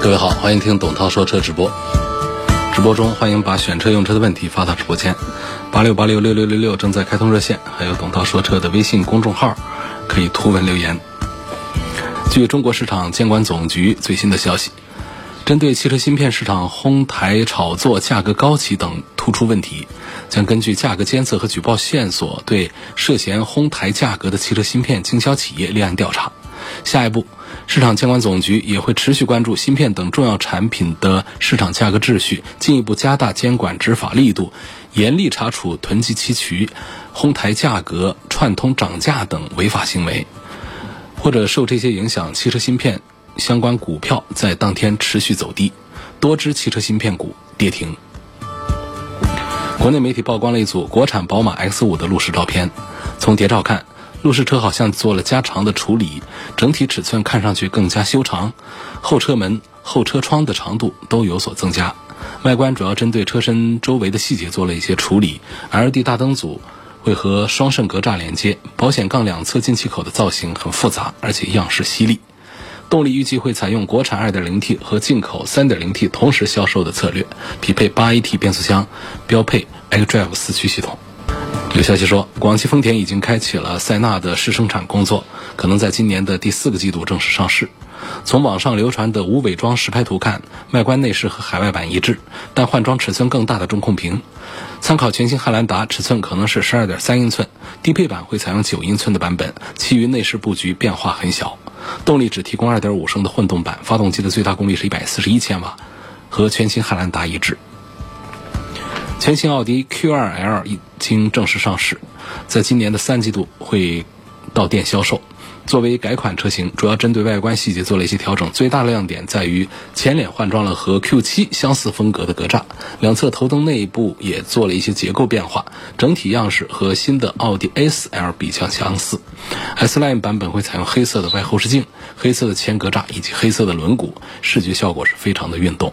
各位好，欢迎听董涛说车直播。直播中欢迎把选车用车的问题发到直播间，八六八六六六六六正在开通热线，还有董涛说车的微信公众号，可以图文留言。据中国市场监管总局最新的消息，针对汽车芯片市场哄抬炒作、价格高企等突出问题，将根据价格监测和举报线索，对涉嫌哄抬价格的汽车芯片经销企业立案调查。下一步。市场监管总局也会持续关注芯片等重要产品的市场价格秩序，进一步加大监管执法力度，严厉查处囤积期渠、哄抬价格、串通涨价等违法行为。或者受这些影响，汽车芯片相关股票在当天持续走低，多只汽车芯片股跌停。国内媒体曝光了一组国产宝马 X5 的路试照片，从谍照看。路试车好像做了加长的处理，整体尺寸看上去更加修长，后车门、后车窗的长度都有所增加。外观主要针对车身周围的细节做了一些处理，LED 大灯组会和双肾格栅连接，保险杠两侧进气口的造型很复杂，而且样式犀利。动力预计会采用国产 2.0T 和进口 3.0T 同时销售的策略，匹配 8AT 变速箱，标配 xDrive 四驱系统。有消息说，广汽丰田已经开启了塞纳的试生产工作，可能在今年的第四个季度正式上市。从网上流传的无伪装实拍图看，外观内饰和海外版一致，但换装尺寸更大的中控屏。参考全新汉兰达，尺寸可能是十二点三英寸，低配版会采用九英寸的版本，其余内饰布局变化很小。动力只提供二点五升的混动版，发动机的最大功率是一百四十一千瓦，和全新汉兰达一致。全新奥迪 Q2L 已经正式上市，在今年的三季度会到店销售。作为改款车型，主要针对外观细节做了一些调整。最大的亮点在于前脸换装了和 Q7 相似风格的格栅，两侧头灯内部也做了一些结构变化，整体样式和新的奥迪 A4L 比较相似。S Line 版本会采用黑色的外后视镜、黑色的前格栅以及黑色的轮毂，视觉效果是非常的运动。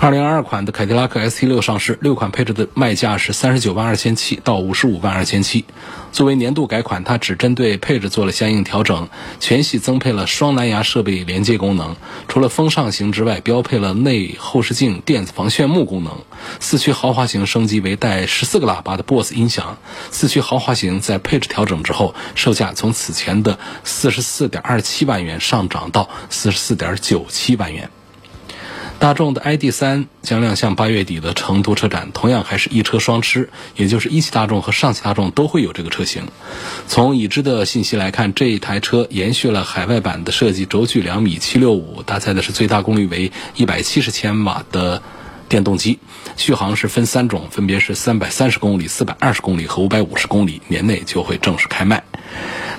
二零二二款的凯迪拉克 ST 六上市，六款配置的卖价是三十九万二千七到五十五万二千七。作为年度改款，它只针对配置做了相应调整，全系增配了双蓝牙设备连接功能。除了风尚型之外，标配了内后视镜、电子防眩目功能。四驱豪华型升级为带十四个喇叭的 BOSS 音响。四驱豪华型在配置调整之后，售价从此前的四十四点二七万元上涨到四十四点九七万元。大众的 ID. 三将亮相八月底的成都车展，同样还是一车双吃，也就是一汽大众和上汽大众都会有这个车型。从已知的信息来看，这一台车延续了海外版的设计，轴距两米七六五，搭载的是最大功率为一百七十千瓦的电动机，续航是分三种，分别是三百三十公里、四百二十公里和五百五十公里，年内就会正式开卖。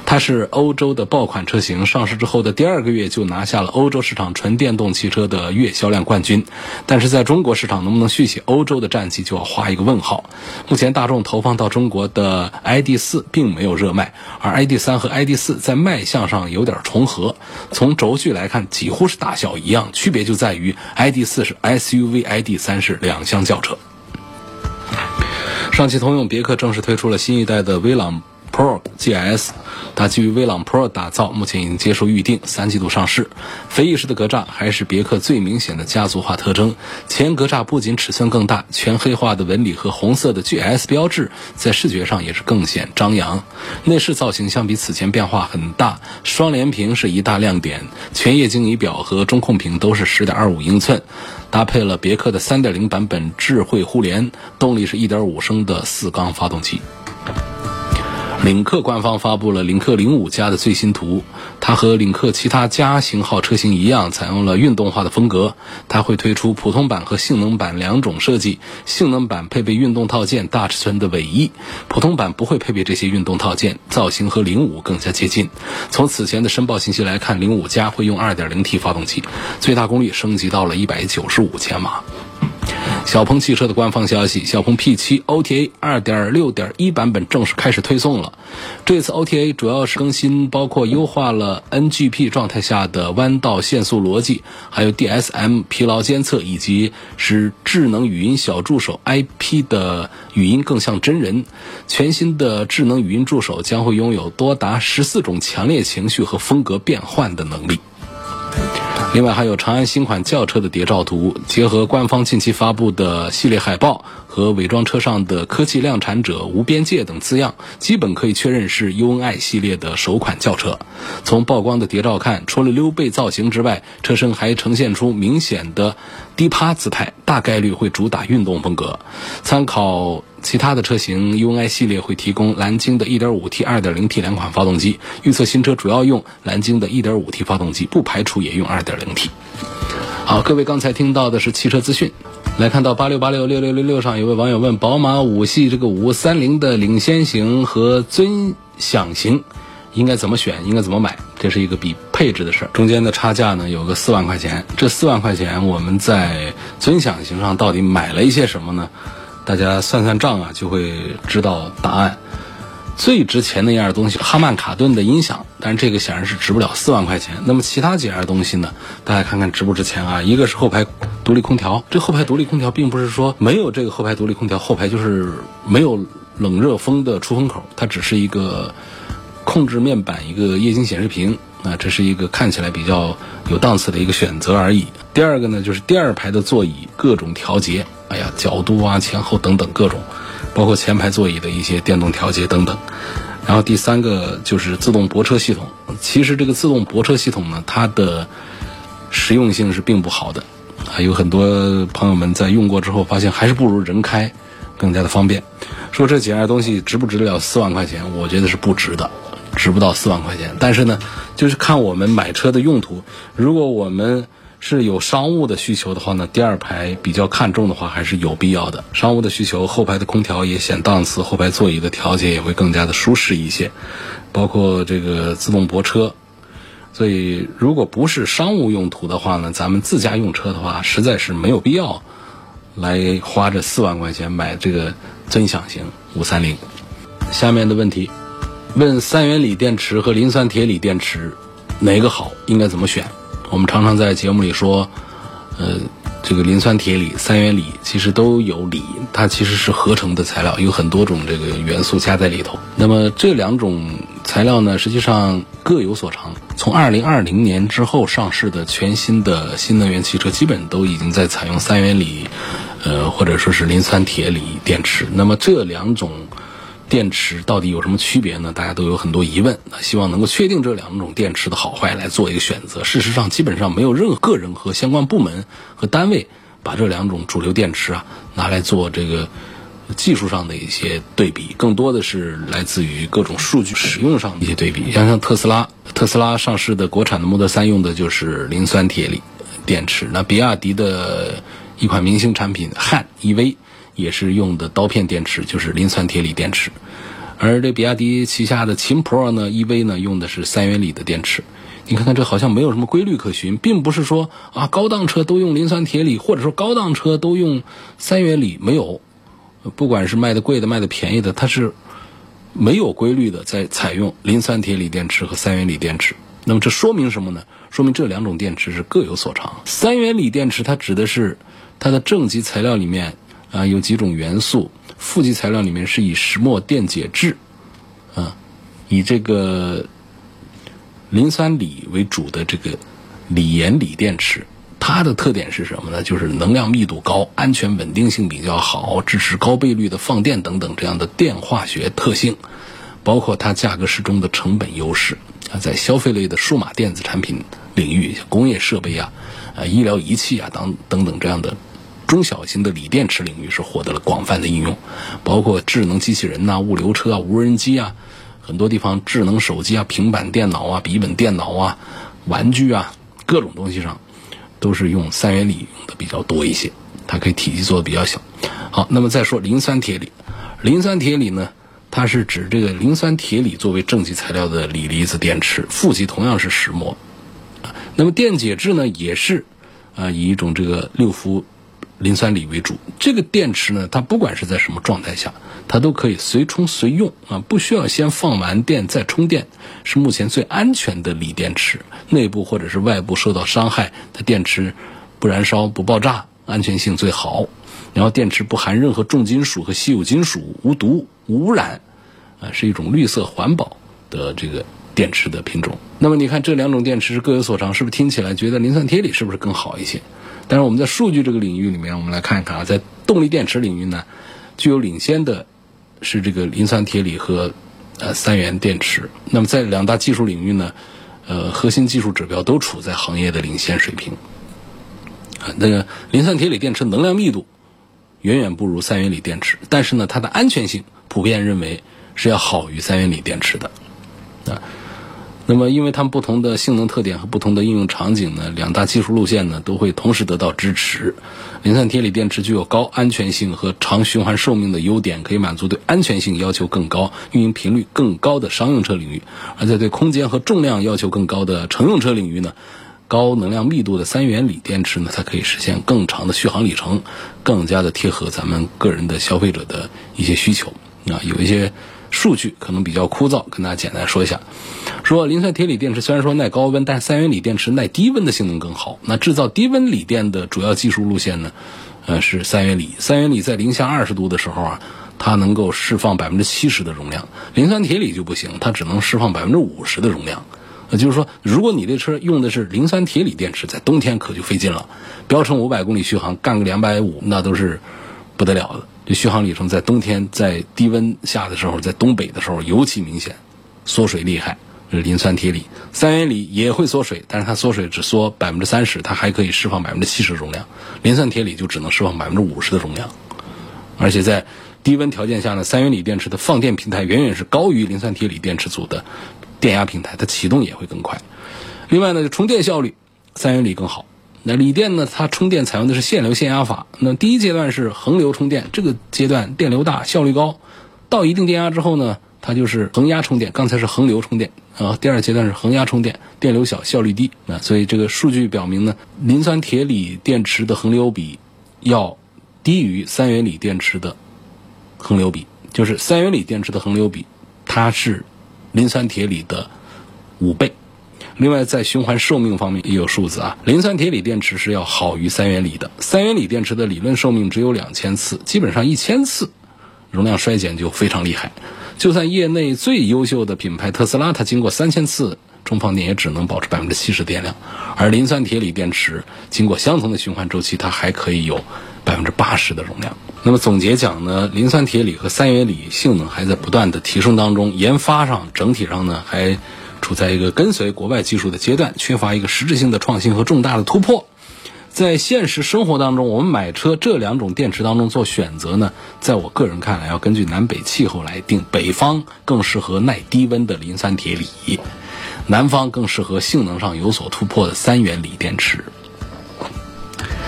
它是欧洲的爆款车型，上市之后的第二个月就拿下了欧洲市场纯电动汽车的月销量冠军。但是在中国市场能不能续写欧洲的战绩，就要画一个问号。目前大众投放到中国的 ID 四并没有热卖，而 ID 三和 ID 四在卖相上有点重合。从轴距来看，几乎是大小一样，区别就在于 ID 四是 SUV，ID 三是两厢轿车。上汽通用别克正式推出了新一代的威朗。Pro GS，它基于威朗 Pro 打造，目前已经接受预定，三季度上市。飞翼式的格栅还是别克最明显的家族化特征。前格栅不仅尺寸更大，全黑化的纹理和红色的 GS 标志在视觉上也是更显张扬。内饰造型相比此前变化很大，双联屏是一大亮点，全液晶仪表和中控屏都是10.25英寸，搭配了别克的3.0版本智慧互联，动力是一点五升的四缸发动机。领克官方发布了领克零五加的最新图，它和领克其他加型号车型一样，采用了运动化的风格。它会推出普通版和性能版两种设计，性能版配备运动套件、大尺寸的尾翼，普通版不会配备这些运动套件，造型和零五更加接近。从此前的申报信息来看，零五加会用 2.0T 发动机，最大功率升级到了195千瓦。小鹏汽车的官方消息，小鹏 P7 OTA 2.6.1版本正式开始推送了。这次 OTA 主要是更新，包括优化了 NGP 状态下的弯道限速逻辑，还有 DSM 疲劳监测，以及使智能语音小助手 IP 的语音更像真人。全新的智能语音助手将会拥有多达十四种强烈情绪和风格变换的能力。另外还有长安新款轿车的谍照图，结合官方近期发布的系列海报和伪装车上的“科技量产者无边界”等字样，基本可以确认是 UNI 系列的首款轿车。从曝光的谍照看，除了溜背造型之外，车身还呈现出明显的低趴姿态，大概率会主打运动风格。参考。其他的车型，UNI 系列会提供蓝鲸的 1.5T、2.0T 两款发动机。预测新车主要用蓝鲸的 1.5T 发动机，不排除也用 2.0T。好，各位刚才听到的是汽车资讯。来看到八六八六六六六六上有位网友问：宝马五系这个五三零的领先型和尊享型应该怎么选？应该怎么买？这是一个比配置的事儿，中间的差价呢有个四万块钱。这四万块钱我们在尊享型上到底买了一些什么呢？大家算算账啊，就会知道答案。最值钱的一样东西，哈曼卡顿的音响，但是这个显然是值不了四万块钱。那么其他几样东西呢？大家看看值不值钱啊？一个是后排独立空调，这后排独立空调并不是说没有这个后排独立空调，后排就是没有冷热风的出风口，它只是一个控制面板，一个液晶显示屏啊，这是一个看起来比较有档次的一个选择而已。第二个呢，就是第二排的座椅各种调节。哎呀，角度啊，前后等等各种，包括前排座椅的一些电动调节等等。然后第三个就是自动泊车系统。其实这个自动泊车系统呢，它的实用性是并不好的。还有很多朋友们在用过之后，发现还是不如人开更加的方便。说这几样东西值不值得了四万块钱？我觉得是不值的，值不到四万块钱。但是呢，就是看我们买车的用途。如果我们是有商务的需求的话呢，第二排比较看重的话还是有必要的。商务的需求，后排的空调也显档次，后排座椅的调节也会更加的舒适一些，包括这个自动泊车。所以，如果不是商务用途的话呢，咱们自家用车的话，实在是没有必要来花这四万块钱买这个尊享型五三零。下面的问题，问三元锂电池和磷酸铁锂电池哪个好，应该怎么选？我们常常在节目里说，呃，这个磷酸铁锂、三元锂其实都有锂，它其实是合成的材料，有很多种这个元素加在里头。那么这两种材料呢，实际上各有所长。从二零二零年之后上市的全新的新能源汽车，基本都已经在采用三元锂，呃，或者说是磷酸铁锂电池。那么这两种。电池到底有什么区别呢？大家都有很多疑问。那希望能够确定这两种电池的好坏来做一个选择。事实上，基本上没有任何个人和相关部门和单位把这两种主流电池啊拿来做这个技术上的一些对比，更多的是来自于各种数据使用上的一些对比。像像特斯拉，特斯拉上市的国产的 Model 3用的就是磷酸铁锂电池。那比亚迪的一款明星产品汉 EV。也是用的刀片电池，就是磷酸铁锂电池，而这比亚迪旗下的秦 Pro 呢，EV 呢用的是三元锂的电池。你看看这好像没有什么规律可循，并不是说啊高档车都用磷酸铁锂，或者说高档车都用三元锂，没有。不管是卖的贵的卖的便宜的，它是没有规律的在采用磷酸铁锂电池和三元锂电池。那么这说明什么呢？说明这两种电池是各有所长。三元锂电池它指的是它的正极材料里面。啊，有几种元素，负极材料里面是以石墨电解质，啊，以这个磷酸锂为主的这个锂盐锂电池，它的特点是什么呢？就是能量密度高，安全稳定性比较好，支持高倍率的放电等等这样的电化学特性，包括它价格适中的成本优势啊，在消费类的数码电子产品领域、工业设备啊、啊医疗仪器啊等等等这样的。中小型的锂电池领域是获得了广泛的应用，包括智能机器人呐、物流车啊、无人机啊，很多地方智能手机啊、平板电脑啊、笔记本电脑啊、玩具啊各种东西上，都是用三元锂用的比较多一些。它可以体积做的比较小。好，那么再说磷酸铁锂，磷酸铁锂呢，它是指这个磷酸铁锂作为正极材料的锂离子电池，负极同样是石墨。那么电解质呢，也是啊以一种这个六氟。磷酸锂为主，这个电池呢，它不管是在什么状态下，它都可以随充随用啊，不需要先放完电再充电，是目前最安全的锂电池。内部或者是外部受到伤害，它电池不燃烧不爆炸，安全性最好。然后电池不含任何重金属和稀有金属，无毒无污染，啊，是一种绿色环保的这个电池的品种。那么你看这两种电池各有所长，是不是听起来觉得磷酸铁锂是不是更好一些？但是我们在数据这个领域里面，我们来看一看啊，在动力电池领域呢，具有领先的是这个磷酸铁锂和呃三元电池。那么在两大技术领域呢，呃，核心技术指标都处在行业的领先水平。啊，那个磷酸铁锂电池能量密度远远不如三元锂电池，但是呢，它的安全性普遍认为是要好于三元锂电池的啊。那么，因为它们不同的性能特点和不同的应用场景呢，两大技术路线呢都会同时得到支持。磷酸铁锂电池具有高安全性和长循环寿命的优点，可以满足对安全性要求更高、运营频率更高的商用车领域；而在对空间和重量要求更高的乘用车领域呢，高能量密度的三元锂电池呢，它可以实现更长的续航里程，更加的贴合咱们个人的消费者的一些需求啊，有一些。数据可能比较枯燥，跟大家简单说一下。说磷酸铁锂电池虽然说耐高温，但是三元锂电池耐低温的性能更好。那制造低温锂电的主要技术路线呢？呃，是三元锂。三元锂在零下二十度的时候啊，它能够释放百分之七十的容量。磷酸铁锂就不行，它只能释放百分之五十的容量。那就是说，如果你这车用的是磷酸铁锂电池，在冬天可就费劲了。标称五百公里续航，干个两百五，那都是不得了的。这续航里程在冬天在低温下的时候，在东北的时候尤其明显，缩水厉害。是磷酸铁锂，三元锂也会缩水，但是它缩水只缩百分之三十，它还可以释放百分之七十的容量。磷酸铁锂就只能释放百分之五十的容量。而且在低温条件下呢，三元锂电池的放电平台远远是高于磷酸铁锂电池组的电压平台，它启动也会更快。另外呢，就充电效率，三元锂更好。那锂电呢？它充电采用的是限流限压法。那第一阶段是恒流充电，这个阶段电流大，效率高。到一定电压之后呢，它就是恒压充电。刚才是恒流充电啊，第二阶段是恒压充电，电流小，效率低。啊所以这个数据表明呢，磷酸铁锂电池的恒流比要低于三元锂电池的恒流比，就是三元锂电池的恒流比，它是磷酸铁锂的五倍。另外，在循环寿命方面也有数字啊。磷酸铁锂电池是要好于三元锂的。三元锂电池的理论寿命只有两千次，基本上一千次，容量衰减就非常厉害。就算业内最优秀的品牌特斯拉，它经过三千次充放电也只能保持百分之七十电量。而磷酸铁锂电池经过相同的循环周期，它还可以有百分之八十的容量。那么总结讲呢，磷酸铁锂和三元锂性能还在不断的提升当中，研发上整体上呢还。处在一个跟随国外技术的阶段，缺乏一个实质性的创新和重大的突破。在现实生活当中，我们买车这两种电池当中做选择呢，在我个人看来，要根据南北气候来定。北方更适合耐低温的磷酸铁锂，南方更适合性能上有所突破的三元锂电池。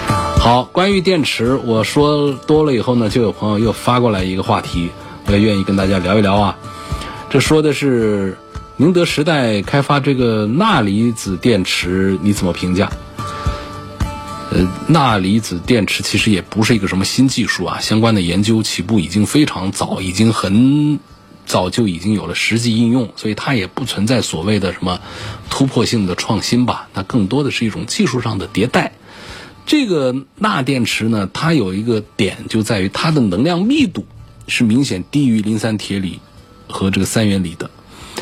好，关于电池，我说多了以后呢，就有朋友又发过来一个话题，我也愿意跟大家聊一聊啊。这说的是。宁德时代开发这个钠离子电池，你怎么评价？呃，钠离子电池其实也不是一个什么新技术啊，相关的研究起步已经非常早，已经很早就已经有了实际应用，所以它也不存在所谓的什么突破性的创新吧，那更多的是一种技术上的迭代。这个钠电池呢，它有一个点就在于它的能量密度是明显低于磷酸铁锂和这个三元锂的。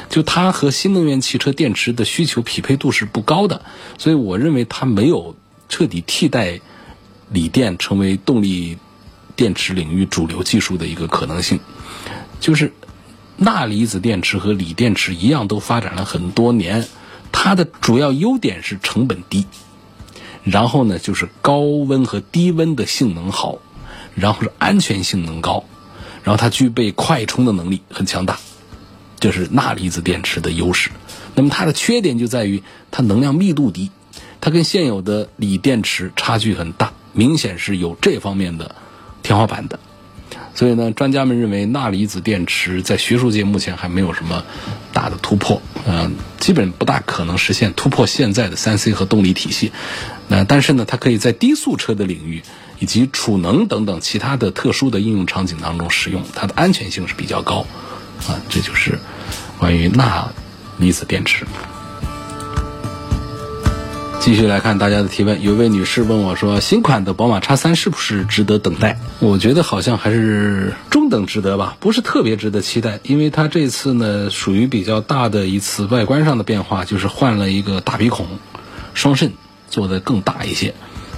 就它和新能源汽车电池的需求匹配度是不高的，所以我认为它没有彻底替代锂电成为动力电池领域主流技术的一个可能性。就是钠离子电池和锂电池一样，都发展了很多年，它的主要优点是成本低，然后呢就是高温和低温的性能好，然后是安全性能高，然后它具备快充的能力很强大。这是钠离子电池的优势。那么它的缺点就在于它能量密度低，它跟现有的锂电池差距很大，明显是有这方面的天花板的。所以呢，专家们认为钠离子电池在学术界目前还没有什么大的突破，嗯，基本不大可能实现突破现在的三 C 和动力体系。那但是呢，它可以在低速车的领域以及储能等等其他的特殊的应用场景当中使用，它的安全性是比较高。啊，这就是关于钠离子电池。继续来看大家的提问，有位女士问我说：“新款的宝马叉三是不是值得等待？”我觉得好像还是中等值得吧，不是特别值得期待，因为它这次呢属于比较大的一次外观上的变化，就是换了一个大鼻孔，双肾做的更大一些，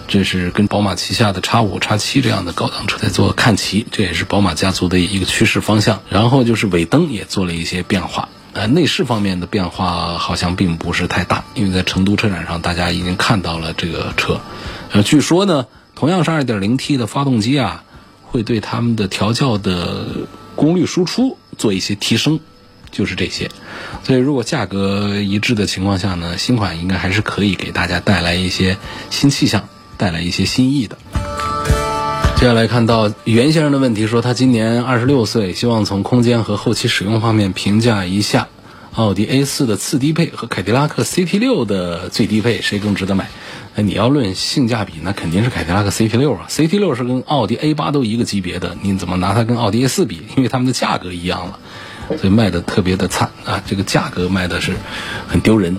这是跟宝马旗下的叉五、叉七这样的高档车在做看齐，这也是宝马家族的一个趋势方向。然后就是尾灯也做了一些变化。呃，内饰方面的变化好像并不是太大，因为在成都车展上，大家已经看到了这个车。呃，据说呢，同样是 2.0T 的发动机啊，会对他们的调教的功率输出做一些提升，就是这些。所以，如果价格一致的情况下呢，新款应该还是可以给大家带来一些新气象，带来一些新意的。接下来看到袁先生的问题，说他今年二十六岁，希望从空间和后期使用方面评价一下奥迪 A 四的次低配和凯迪拉克 CT 六的最低配，谁更值得买？那你要论性价比，那肯定是凯迪拉克 CT 六啊，CT 六是跟奥迪 A 八都一个级别的，你怎么拿它跟奥迪 A 四比？因为它们的价格一样了，所以卖的特别的惨啊，这个价格卖的是很丢人。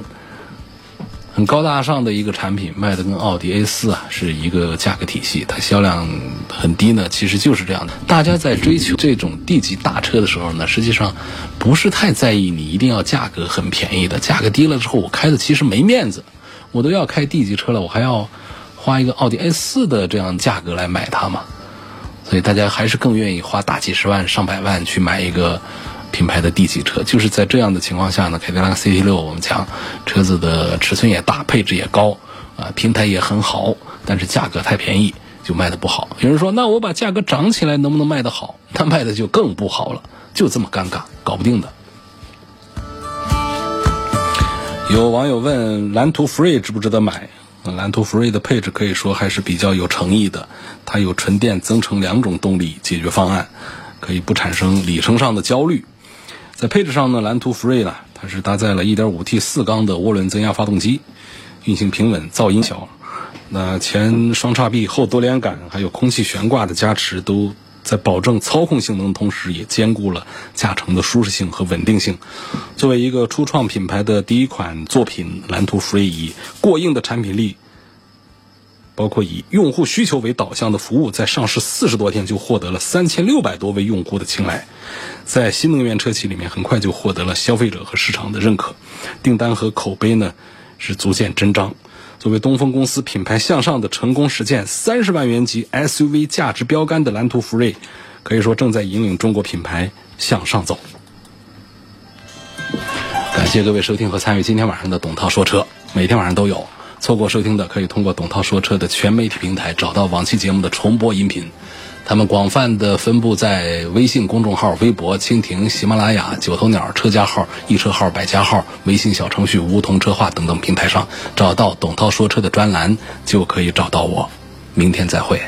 很高大上的一个产品，卖的跟奥迪 A 四啊是一个价格体系，它销量很低呢，其实就是这样的。大家在追求这种 D 级大车的时候呢，实际上不是太在意你一定要价格很便宜的，价格低了之后我开的其实没面子，我都要开 D 级车了，我还要花一个奥迪 A 四的这样价格来买它嘛？所以大家还是更愿意花大几十万、上百万去买一个。品牌的 D 级车，就是在这样的情况下呢，凯迪拉克 CT 六我们讲车子的尺寸也大，配置也高，啊，平台也很好，但是价格太便宜，就卖的不好。有人说，那我把价格涨起来能不能卖得好？那卖的就更不好了，就这么尴尬，搞不定的。有网友问蓝图 Free 值不值得买？蓝图 Free 的配置可以说还是比较有诚意的，它有纯电增程两种动力解决方案，可以不产生里程上的焦虑。在配置上呢，蓝图 Free 呢，它是搭载了 1.5T 四缸的涡轮增压发动机，运行平稳，噪音小。那前双叉臂、后多连杆，还有空气悬挂的加持，都在保证操控性能的同时，也兼顾了驾乘的舒适性和稳定性。作为一个初创品牌的第一款作品，蓝图 Free 以过硬的产品力。包括以用户需求为导向的服务，在上市四十多天就获得了三千六百多位用户的青睐，在新能源车企里面很快就获得了消费者和市场的认可，订单和口碑呢是逐渐增长。作为东风公司品牌向上的成功实践，三十万元级 SUV 价值标杆的蓝图福瑞，可以说正在引领中国品牌向上走。感谢各位收听和参与今天晚上的董涛说车，每天晚上都有。错过收听的，可以通过董涛说车的全媒体平台找到往期节目的重播音频。他们广泛的分布在微信公众号、微博、蜻蜓、喜马拉雅、九头鸟车家号、易车号、百家号、微信小程序梧桐车话等等平台上，找到董涛说车的专栏，就可以找到我。明天再会。